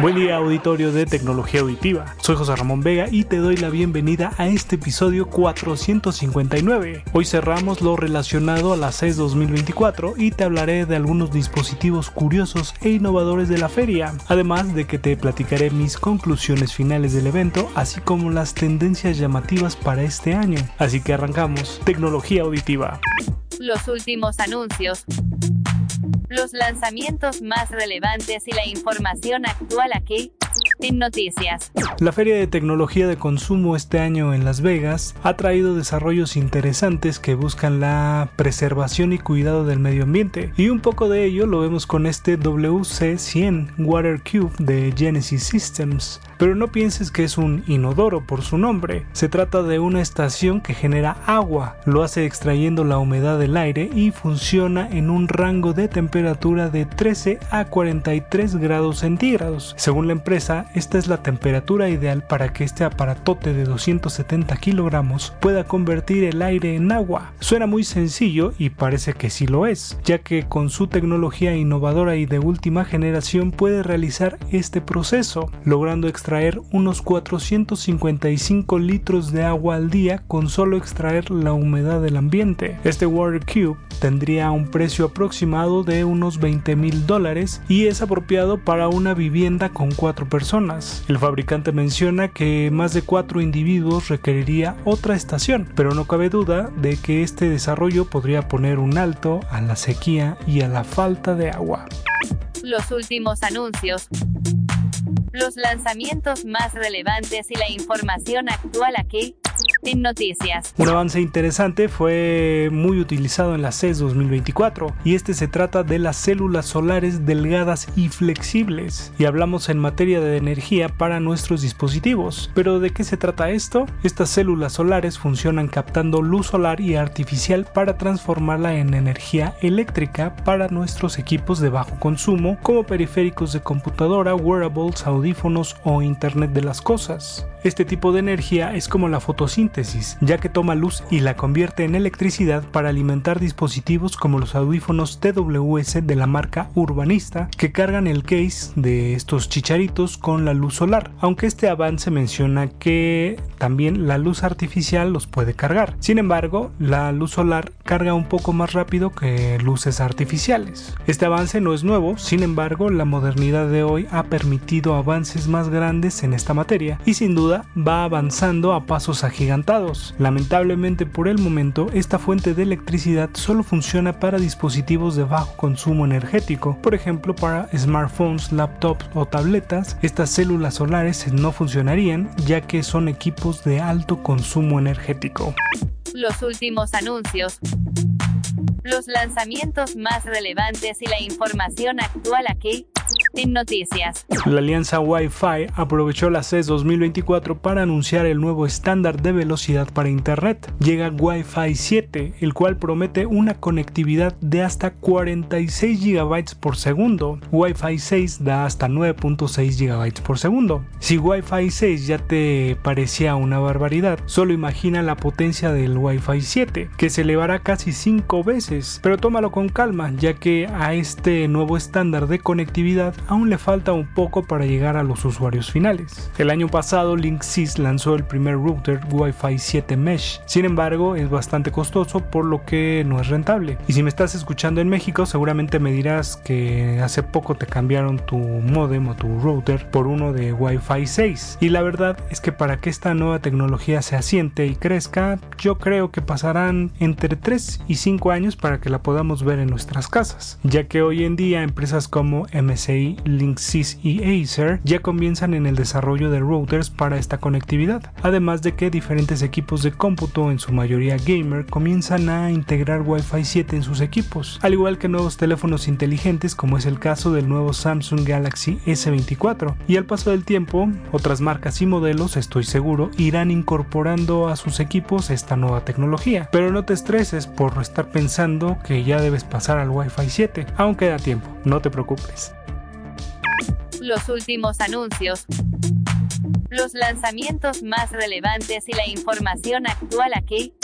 Buen día auditorio de Tecnología Auditiva, soy José Ramón Vega y te doy la bienvenida a este episodio 459. Hoy cerramos lo relacionado a la CES 2024 y te hablaré de algunos dispositivos curiosos e innovadores de la feria, además de que te platicaré mis conclusiones finales del evento, así como las tendencias llamativas para este año. Así que arrancamos, Tecnología Auditiva. Los últimos anuncios los lanzamientos más relevantes y la información actual aquí en Noticias. La Feria de Tecnología de Consumo este año en Las Vegas ha traído desarrollos interesantes que buscan la preservación y cuidado del medio ambiente. Y un poco de ello lo vemos con este WC100 Water Cube de Genesis Systems. Pero no pienses que es un inodoro por su nombre. Se trata de una estación que genera agua, lo hace extrayendo la humedad del aire y funciona en un rango de temperatura de 13 a 43 grados centígrados. Según la empresa, esta es la temperatura ideal para que este aparatote de 270 kilogramos pueda convertir el aire en agua. Suena muy sencillo y parece que sí lo es, ya que con su tecnología innovadora y de última generación puede realizar este proceso, logrando extraer unos 455 litros de agua al día con solo extraer la humedad del ambiente. Este Water Cube tendría un precio aproximado de unos 20 mil dólares y es apropiado para una vivienda con cuatro personas el fabricante menciona que más de cuatro individuos requeriría otra estación, pero no cabe duda de que este desarrollo podría poner un alto a la sequía y a la falta de agua. Los últimos anuncios. Los lanzamientos más relevantes y la información actual aquí noticias. Un avance interesante fue muy utilizado en la CES 2024 y este se trata de las células solares delgadas y flexibles. Y hablamos en materia de energía para nuestros dispositivos. Pero ¿de qué se trata esto? Estas células solares funcionan captando luz solar y artificial para transformarla en energía eléctrica para nuestros equipos de bajo consumo como periféricos de computadora, wearables, audífonos o Internet de las cosas. Este tipo de energía es como la fotosíntesis, ya que toma luz y la convierte en electricidad para alimentar dispositivos como los audífonos TWS de la marca Urbanista, que cargan el case de estos chicharitos con la luz solar, aunque este avance menciona que también la luz artificial los puede cargar. Sin embargo, la luz solar carga un poco más rápido que luces artificiales. Este avance no es nuevo, sin embargo, la modernidad de hoy ha permitido avances más grandes en esta materia y sin duda va avanzando a pasos agigantados. Lamentablemente por el momento esta fuente de electricidad solo funciona para dispositivos de bajo consumo energético, por ejemplo para smartphones, laptops o tabletas, estas células solares no funcionarían ya que son equipos de alto consumo energético. Los últimos anuncios los lanzamientos más relevantes y la información actual aquí en noticias. La alianza Wi-Fi aprovechó la CES 2024 para anunciar el nuevo estándar de velocidad para Internet. Llega Wi-Fi 7, el cual promete una conectividad de hasta 46 GB por segundo. Wi-Fi 6 da hasta 9.6 GB por segundo. Si Wi-Fi 6 ya te parecía una barbaridad, solo imagina la potencia del Wi-Fi 7, que se elevará casi 5 veces. Pero tómalo con calma, ya que a este nuevo estándar de conectividad aún le falta un poco para llegar a los usuarios finales. El año pasado Linksys lanzó el primer router Wi-Fi 7 Mesh, sin embargo es bastante costoso por lo que no es rentable. Y si me estás escuchando en México seguramente me dirás que hace poco te cambiaron tu modem o tu router por uno de Wi-Fi 6. Y la verdad es que para que esta nueva tecnología se asiente y crezca, yo creo que pasarán entre 3 y 5 años para que la podamos ver en nuestras casas, ya que hoy en día empresas como MSI Linksys y Acer ya comienzan en el desarrollo de routers para esta conectividad, además de que diferentes equipos de cómputo, en su mayoría gamer, comienzan a integrar Wi-Fi 7 en sus equipos, al igual que nuevos teléfonos inteligentes como es el caso del nuevo Samsung Galaxy S24. Y al paso del tiempo, otras marcas y modelos, estoy seguro, irán incorporando a sus equipos esta nueva tecnología. Pero no te estreses por estar pensando que ya debes pasar al Wi-Fi 7, aún queda tiempo, no te preocupes. Los últimos anuncios. Los lanzamientos más relevantes y la información actual aquí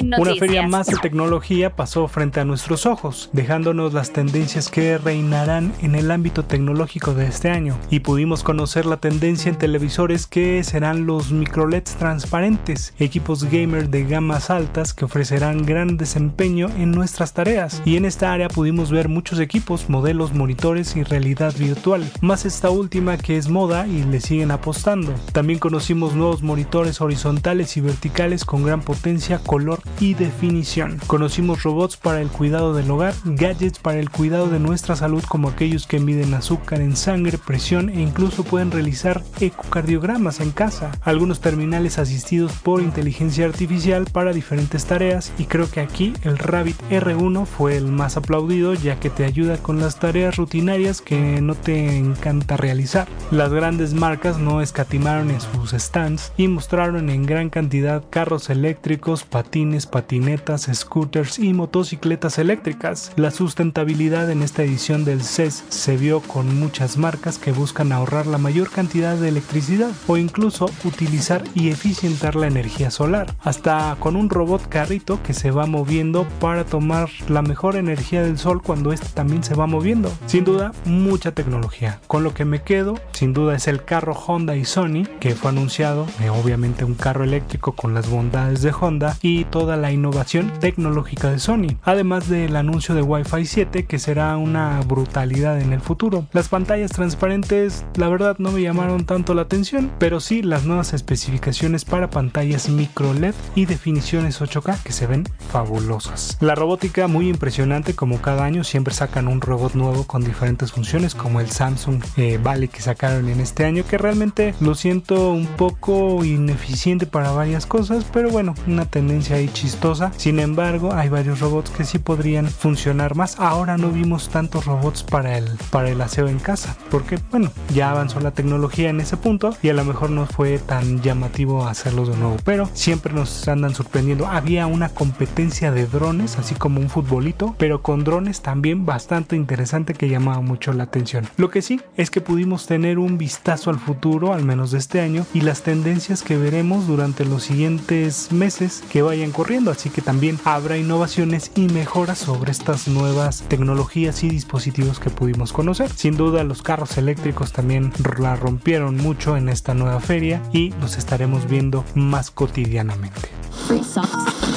una feria más de tecnología pasó frente a nuestros ojos, dejándonos las tendencias que reinarán en el ámbito tecnológico de este año, y pudimos conocer la tendencia en televisores que serán los microLEDs transparentes, equipos gamer de gamas altas que ofrecerán gran desempeño en nuestras tareas, y en esta área pudimos ver muchos equipos, modelos, monitores y realidad virtual, más esta última que es moda y le siguen apostando. También conocimos nuevos monitores horizontales y verticales con gran potencia, color y definición. Conocimos robots para el cuidado del hogar, gadgets para el cuidado de nuestra salud como aquellos que miden azúcar en sangre, presión e incluso pueden realizar ecocardiogramas en casa. Algunos terminales asistidos por inteligencia artificial para diferentes tareas y creo que aquí el Rabbit R1 fue el más aplaudido ya que te ayuda con las tareas rutinarias que no te encanta realizar. Las grandes marcas no escatimaron en sus stands y mostraron en gran cantidad carros eléctricos, patines, patinetas, scooters y motocicletas eléctricas. La sustentabilidad en esta edición del CES se vio con muchas marcas que buscan ahorrar la mayor cantidad de electricidad o incluso utilizar y eficientar la energía solar, hasta con un robot carrito que se va moviendo para tomar la mejor energía del sol cuando este también se va moviendo. Sin duda, mucha tecnología. Con lo que me quedo, sin duda, es el carro Honda y Sony, que fue anunciado, eh, obviamente un carro eléctrico con las bondades de Honda y toda la innovación tecnológica de Sony, además del anuncio de Wi-Fi 7 que será una brutalidad en el futuro. Las pantallas transparentes la verdad no me llamaron tanto la atención, pero sí las nuevas especificaciones para pantallas micro LED y definiciones 8K que se ven fabulosas. La robótica muy impresionante como cada año siempre sacan un robot nuevo con diferentes funciones como el Samsung eh, Valley que sacaron en este año que realmente lo siento un poco ineficiente para varias cosas pero bueno una tendencia chistosa. Sin embargo, hay varios robots que sí podrían funcionar más. Ahora no vimos tantos robots para el, para el aseo en casa, porque bueno, ya avanzó la tecnología en ese punto y a lo mejor no fue tan llamativo hacerlos de nuevo. Pero siempre nos andan sorprendiendo. Había una competencia de drones, así como un futbolito, pero con drones también bastante interesante que llamaba mucho la atención. Lo que sí es que pudimos tener un vistazo al futuro, al menos de este año, y las tendencias que veremos durante los siguientes meses que vayan corriendo, así que también habrá innovaciones y mejoras sobre estas nuevas tecnologías y dispositivos que pudimos conocer. Sin duda los carros eléctricos también la rompieron mucho en esta nueva feria y los estaremos viendo más cotidianamente.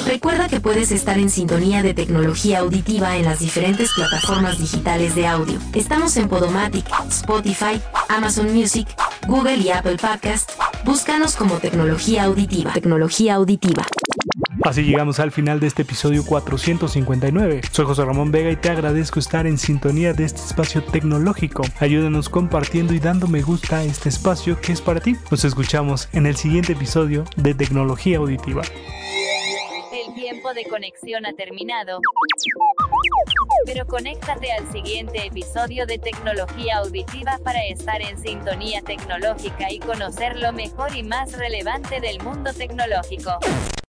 Recuerda que puedes estar en sintonía de tecnología auditiva en las diferentes plataformas digitales de audio. Estamos en Podomatic, Spotify, Amazon Music, Google y Apple Podcast. Búscanos como tecnología auditiva. Tecnología auditiva. Así llegamos al final de este episodio 459. Soy José Ramón Vega y te agradezco estar en sintonía de este espacio tecnológico. Ayúdanos compartiendo y dando me gusta a este espacio que es para ti. Nos escuchamos en el siguiente episodio de Tecnología Auditiva. El tiempo de conexión ha terminado. Pero conéctate al siguiente episodio de Tecnología Auditiva para estar en sintonía tecnológica y conocer lo mejor y más relevante del mundo tecnológico.